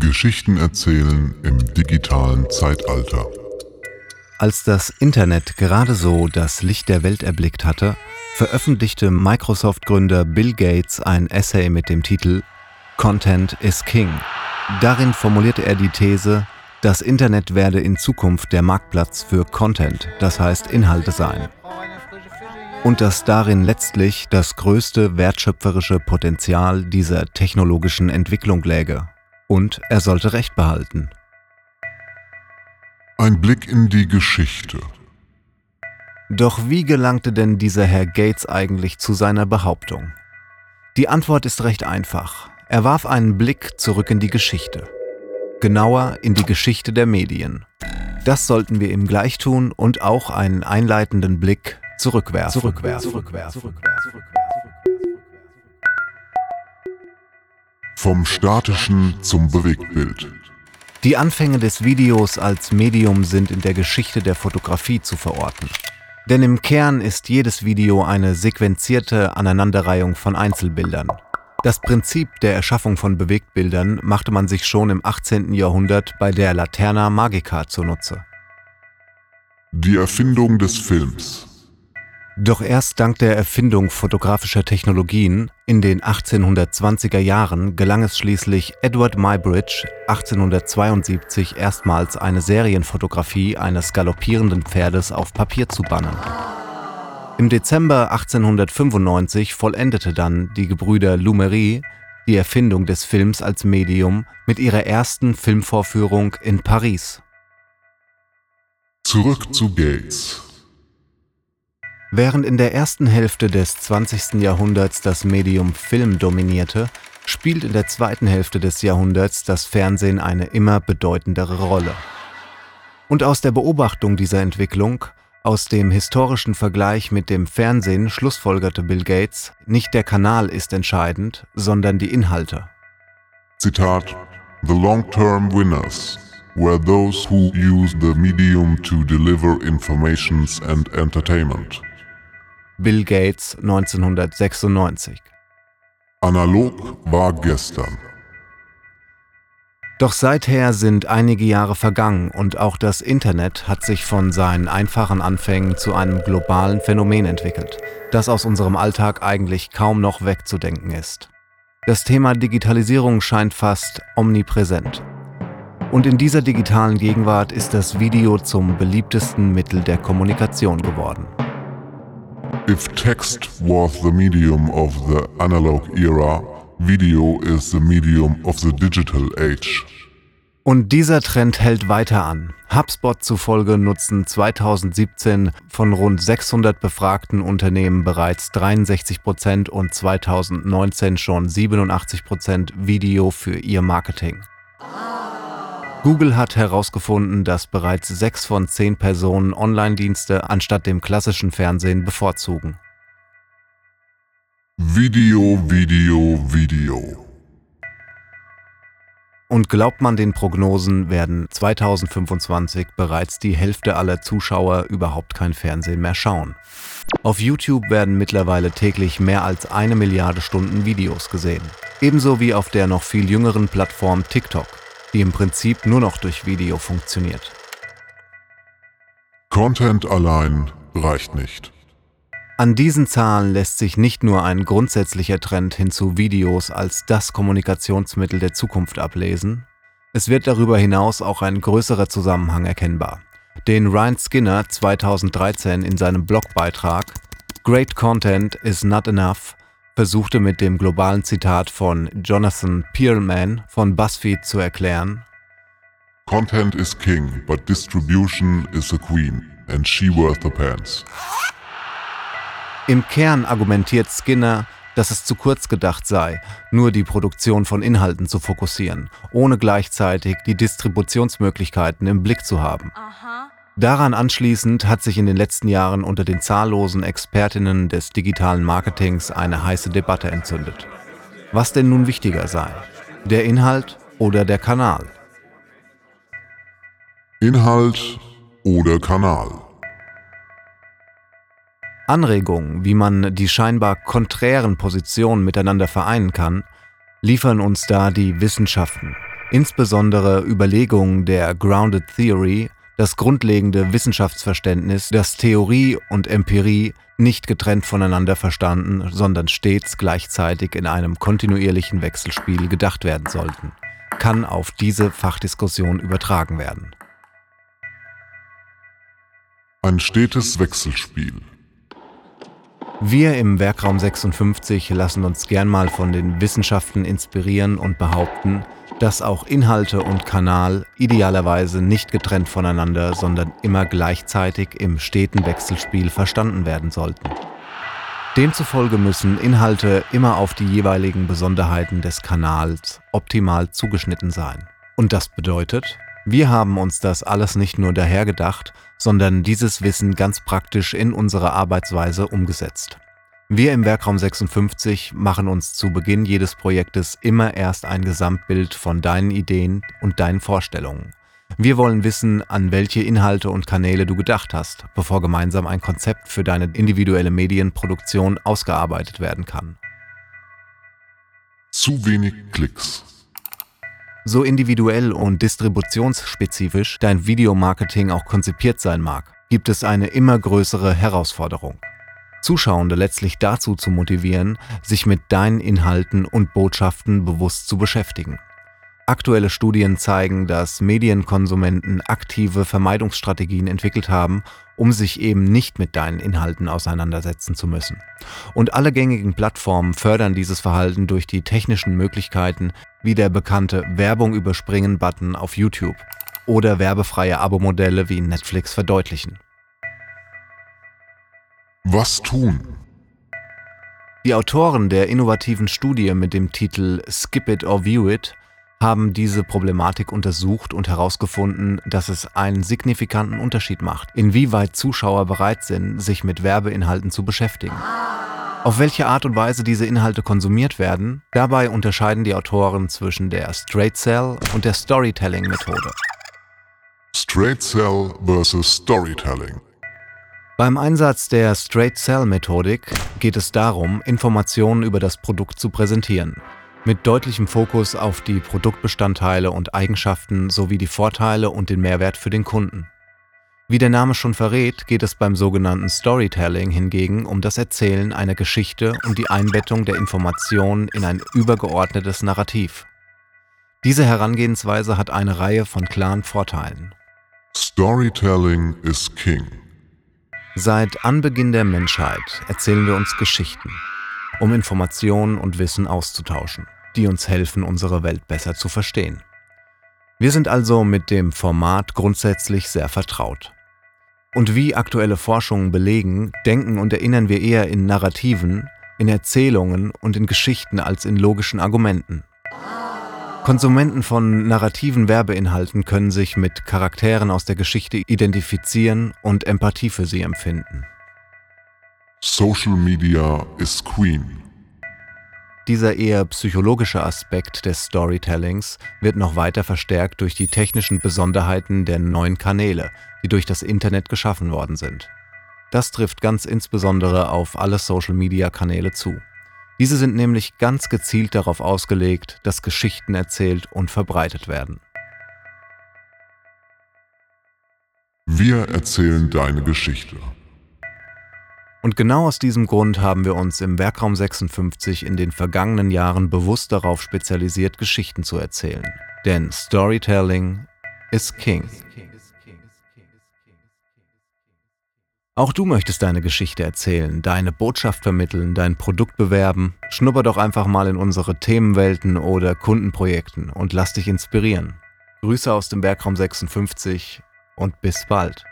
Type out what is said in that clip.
Geschichten erzählen im digitalen Zeitalter. Als das Internet gerade so das Licht der Welt erblickt hatte, veröffentlichte Microsoft-Gründer Bill Gates ein Essay mit dem Titel Content is King. Darin formulierte er die These, das Internet werde in Zukunft der Marktplatz für Content, das heißt Inhalte sein. Und dass darin letztlich das größte wertschöpferische Potenzial dieser technologischen Entwicklung läge. Und er sollte Recht behalten. Ein Blick in die Geschichte. Doch wie gelangte denn dieser Herr Gates eigentlich zu seiner Behauptung? Die Antwort ist recht einfach. Er warf einen Blick zurück in die Geschichte. Genauer in die Geschichte der Medien. Das sollten wir ihm gleich tun und auch einen einleitenden Blick zurückwerfen. zurückwerfen. zurückwerfen. Vom statischen zum Bewegtbild. Die Anfänge des Videos als Medium sind in der Geschichte der Fotografie zu verorten. Denn im Kern ist jedes Video eine sequenzierte Aneinanderreihung von Einzelbildern. Das Prinzip der Erschaffung von Bewegtbildern machte man sich schon im 18. Jahrhundert bei der Laterna Magica zunutze. Die Erfindung des Films. Doch erst dank der Erfindung fotografischer Technologien in den 1820er Jahren gelang es schließlich Edward Muybridge 1872 erstmals eine Serienfotografie eines galoppierenden Pferdes auf Papier zu bannen. Im Dezember 1895 vollendete dann die Gebrüder Lumery die Erfindung des Films als Medium mit ihrer ersten Filmvorführung in Paris. Zurück zu Gates. Während in der ersten Hälfte des 20. Jahrhunderts das Medium Film dominierte, spielt in der zweiten Hälfte des Jahrhunderts das Fernsehen eine immer bedeutendere Rolle. Und aus der Beobachtung dieser Entwicklung, aus dem historischen Vergleich mit dem Fernsehen schlussfolgerte Bill Gates, nicht der Kanal ist entscheidend, sondern die Inhalte. Zitat The long-term winners were those who use the medium to deliver informations and entertainment. Bill Gates 1996. Analog war gestern. Doch seither sind einige Jahre vergangen und auch das Internet hat sich von seinen einfachen Anfängen zu einem globalen Phänomen entwickelt, das aus unserem Alltag eigentlich kaum noch wegzudenken ist. Das Thema Digitalisierung scheint fast omnipräsent. Und in dieser digitalen Gegenwart ist das Video zum beliebtesten Mittel der Kommunikation geworden. If text was the medium of the analog era, video is the medium of the digital age. Und dieser Trend hält weiter an. HubSpot zufolge nutzen 2017 von rund 600 befragten Unternehmen bereits 63 Prozent und 2019 schon 87 Prozent Video für ihr Marketing. Google hat herausgefunden, dass bereits sechs von zehn Personen Online-Dienste anstatt dem klassischen Fernsehen bevorzugen. Video, Video, Video. Und glaubt man den Prognosen, werden 2025 bereits die Hälfte aller Zuschauer überhaupt kein Fernsehen mehr schauen. Auf YouTube werden mittlerweile täglich mehr als eine Milliarde Stunden Videos gesehen. Ebenso wie auf der noch viel jüngeren Plattform TikTok die im Prinzip nur noch durch Video funktioniert. Content allein reicht nicht. An diesen Zahlen lässt sich nicht nur ein grundsätzlicher Trend hin zu Videos als das Kommunikationsmittel der Zukunft ablesen, es wird darüber hinaus auch ein größerer Zusammenhang erkennbar, den Ryan Skinner 2013 in seinem Blogbeitrag Great Content is not enough versuchte mit dem globalen Zitat von Jonathan Pearlman von BuzzFeed zu erklären, Content is king, but distribution is a queen, and she wears the pants. Im Kern argumentiert Skinner, dass es zu kurz gedacht sei, nur die Produktion von Inhalten zu fokussieren, ohne gleichzeitig die Distributionsmöglichkeiten im Blick zu haben. Aha. Daran anschließend hat sich in den letzten Jahren unter den zahllosen Expertinnen des digitalen Marketings eine heiße Debatte entzündet. Was denn nun wichtiger sei? Der Inhalt oder der Kanal? Inhalt oder Kanal? Anregungen, wie man die scheinbar konträren Positionen miteinander vereinen kann, liefern uns da die Wissenschaften, Insbesondere Überlegungen der Grounded Theory, das grundlegende Wissenschaftsverständnis, dass Theorie und Empirie nicht getrennt voneinander verstanden, sondern stets gleichzeitig in einem kontinuierlichen Wechselspiel gedacht werden sollten, kann auf diese Fachdiskussion übertragen werden. Ein stetes Wechselspiel. Wir im Werkraum 56 lassen uns gern mal von den Wissenschaften inspirieren und behaupten, dass auch Inhalte und Kanal idealerweise nicht getrennt voneinander, sondern immer gleichzeitig im steten Wechselspiel verstanden werden sollten. Demzufolge müssen Inhalte immer auf die jeweiligen Besonderheiten des Kanals optimal zugeschnitten sein. Und das bedeutet, wir haben uns das alles nicht nur dahergedacht, sondern dieses Wissen ganz praktisch in unsere Arbeitsweise umgesetzt. Wir im Werkraum 56 machen uns zu Beginn jedes Projektes immer erst ein Gesamtbild von deinen Ideen und deinen Vorstellungen. Wir wollen wissen, an welche Inhalte und Kanäle du gedacht hast, bevor gemeinsam ein Konzept für deine individuelle Medienproduktion ausgearbeitet werden kann. Zu wenig Klicks. So individuell und distributionsspezifisch dein Videomarketing auch konzipiert sein mag, gibt es eine immer größere Herausforderung. Zuschauende letztlich dazu zu motivieren, sich mit deinen Inhalten und Botschaften bewusst zu beschäftigen. Aktuelle Studien zeigen, dass Medienkonsumenten aktive Vermeidungsstrategien entwickelt haben, um sich eben nicht mit deinen Inhalten auseinandersetzen zu müssen. Und alle gängigen Plattformen fördern dieses Verhalten durch die technischen Möglichkeiten, wie der bekannte Werbung überspringen-Button auf YouTube oder werbefreie Abo-Modelle wie Netflix verdeutlichen. Was tun? Die Autoren der innovativen Studie mit dem Titel Skip It or View It haben diese Problematik untersucht und herausgefunden, dass es einen signifikanten Unterschied macht, inwieweit Zuschauer bereit sind, sich mit Werbeinhalten zu beschäftigen. Auf welche Art und Weise diese Inhalte konsumiert werden, dabei unterscheiden die Autoren zwischen der Straight Cell und der Storytelling-Methode. Straight Cell versus Storytelling. Beim Einsatz der Straight Cell Methodik geht es darum, Informationen über das Produkt zu präsentieren, mit deutlichem Fokus auf die Produktbestandteile und Eigenschaften sowie die Vorteile und den Mehrwert für den Kunden. Wie der Name schon verrät, geht es beim sogenannten Storytelling hingegen um das Erzählen einer Geschichte und die Einbettung der Informationen in ein übergeordnetes Narrativ. Diese Herangehensweise hat eine Reihe von klaren Vorteilen. Storytelling is king. Seit Anbeginn der Menschheit erzählen wir uns Geschichten um Informationen und Wissen auszutauschen, die uns helfen, unsere Welt besser zu verstehen. Wir sind also mit dem Format grundsätzlich sehr vertraut. Und wie aktuelle Forschungen belegen, denken und erinnern wir eher in Narrativen, in Erzählungen und in Geschichten als in logischen Argumenten. Konsumenten von narrativen Werbeinhalten können sich mit Charakteren aus der Geschichte identifizieren und Empathie für sie empfinden. Social Media is Queen. Dieser eher psychologische Aspekt des Storytellings wird noch weiter verstärkt durch die technischen Besonderheiten der neuen Kanäle, die durch das Internet geschaffen worden sind. Das trifft ganz insbesondere auf alle Social-Media-Kanäle zu. Diese sind nämlich ganz gezielt darauf ausgelegt, dass Geschichten erzählt und verbreitet werden. Wir erzählen deine Geschichte. Und genau aus diesem Grund haben wir uns im Werkraum 56 in den vergangenen Jahren bewusst darauf spezialisiert, Geschichten zu erzählen. Denn Storytelling is King. Auch du möchtest deine Geschichte erzählen, deine Botschaft vermitteln, dein Produkt bewerben. Schnupper doch einfach mal in unsere Themenwelten oder Kundenprojekten und lass dich inspirieren. Grüße aus dem Werkraum 56 und bis bald.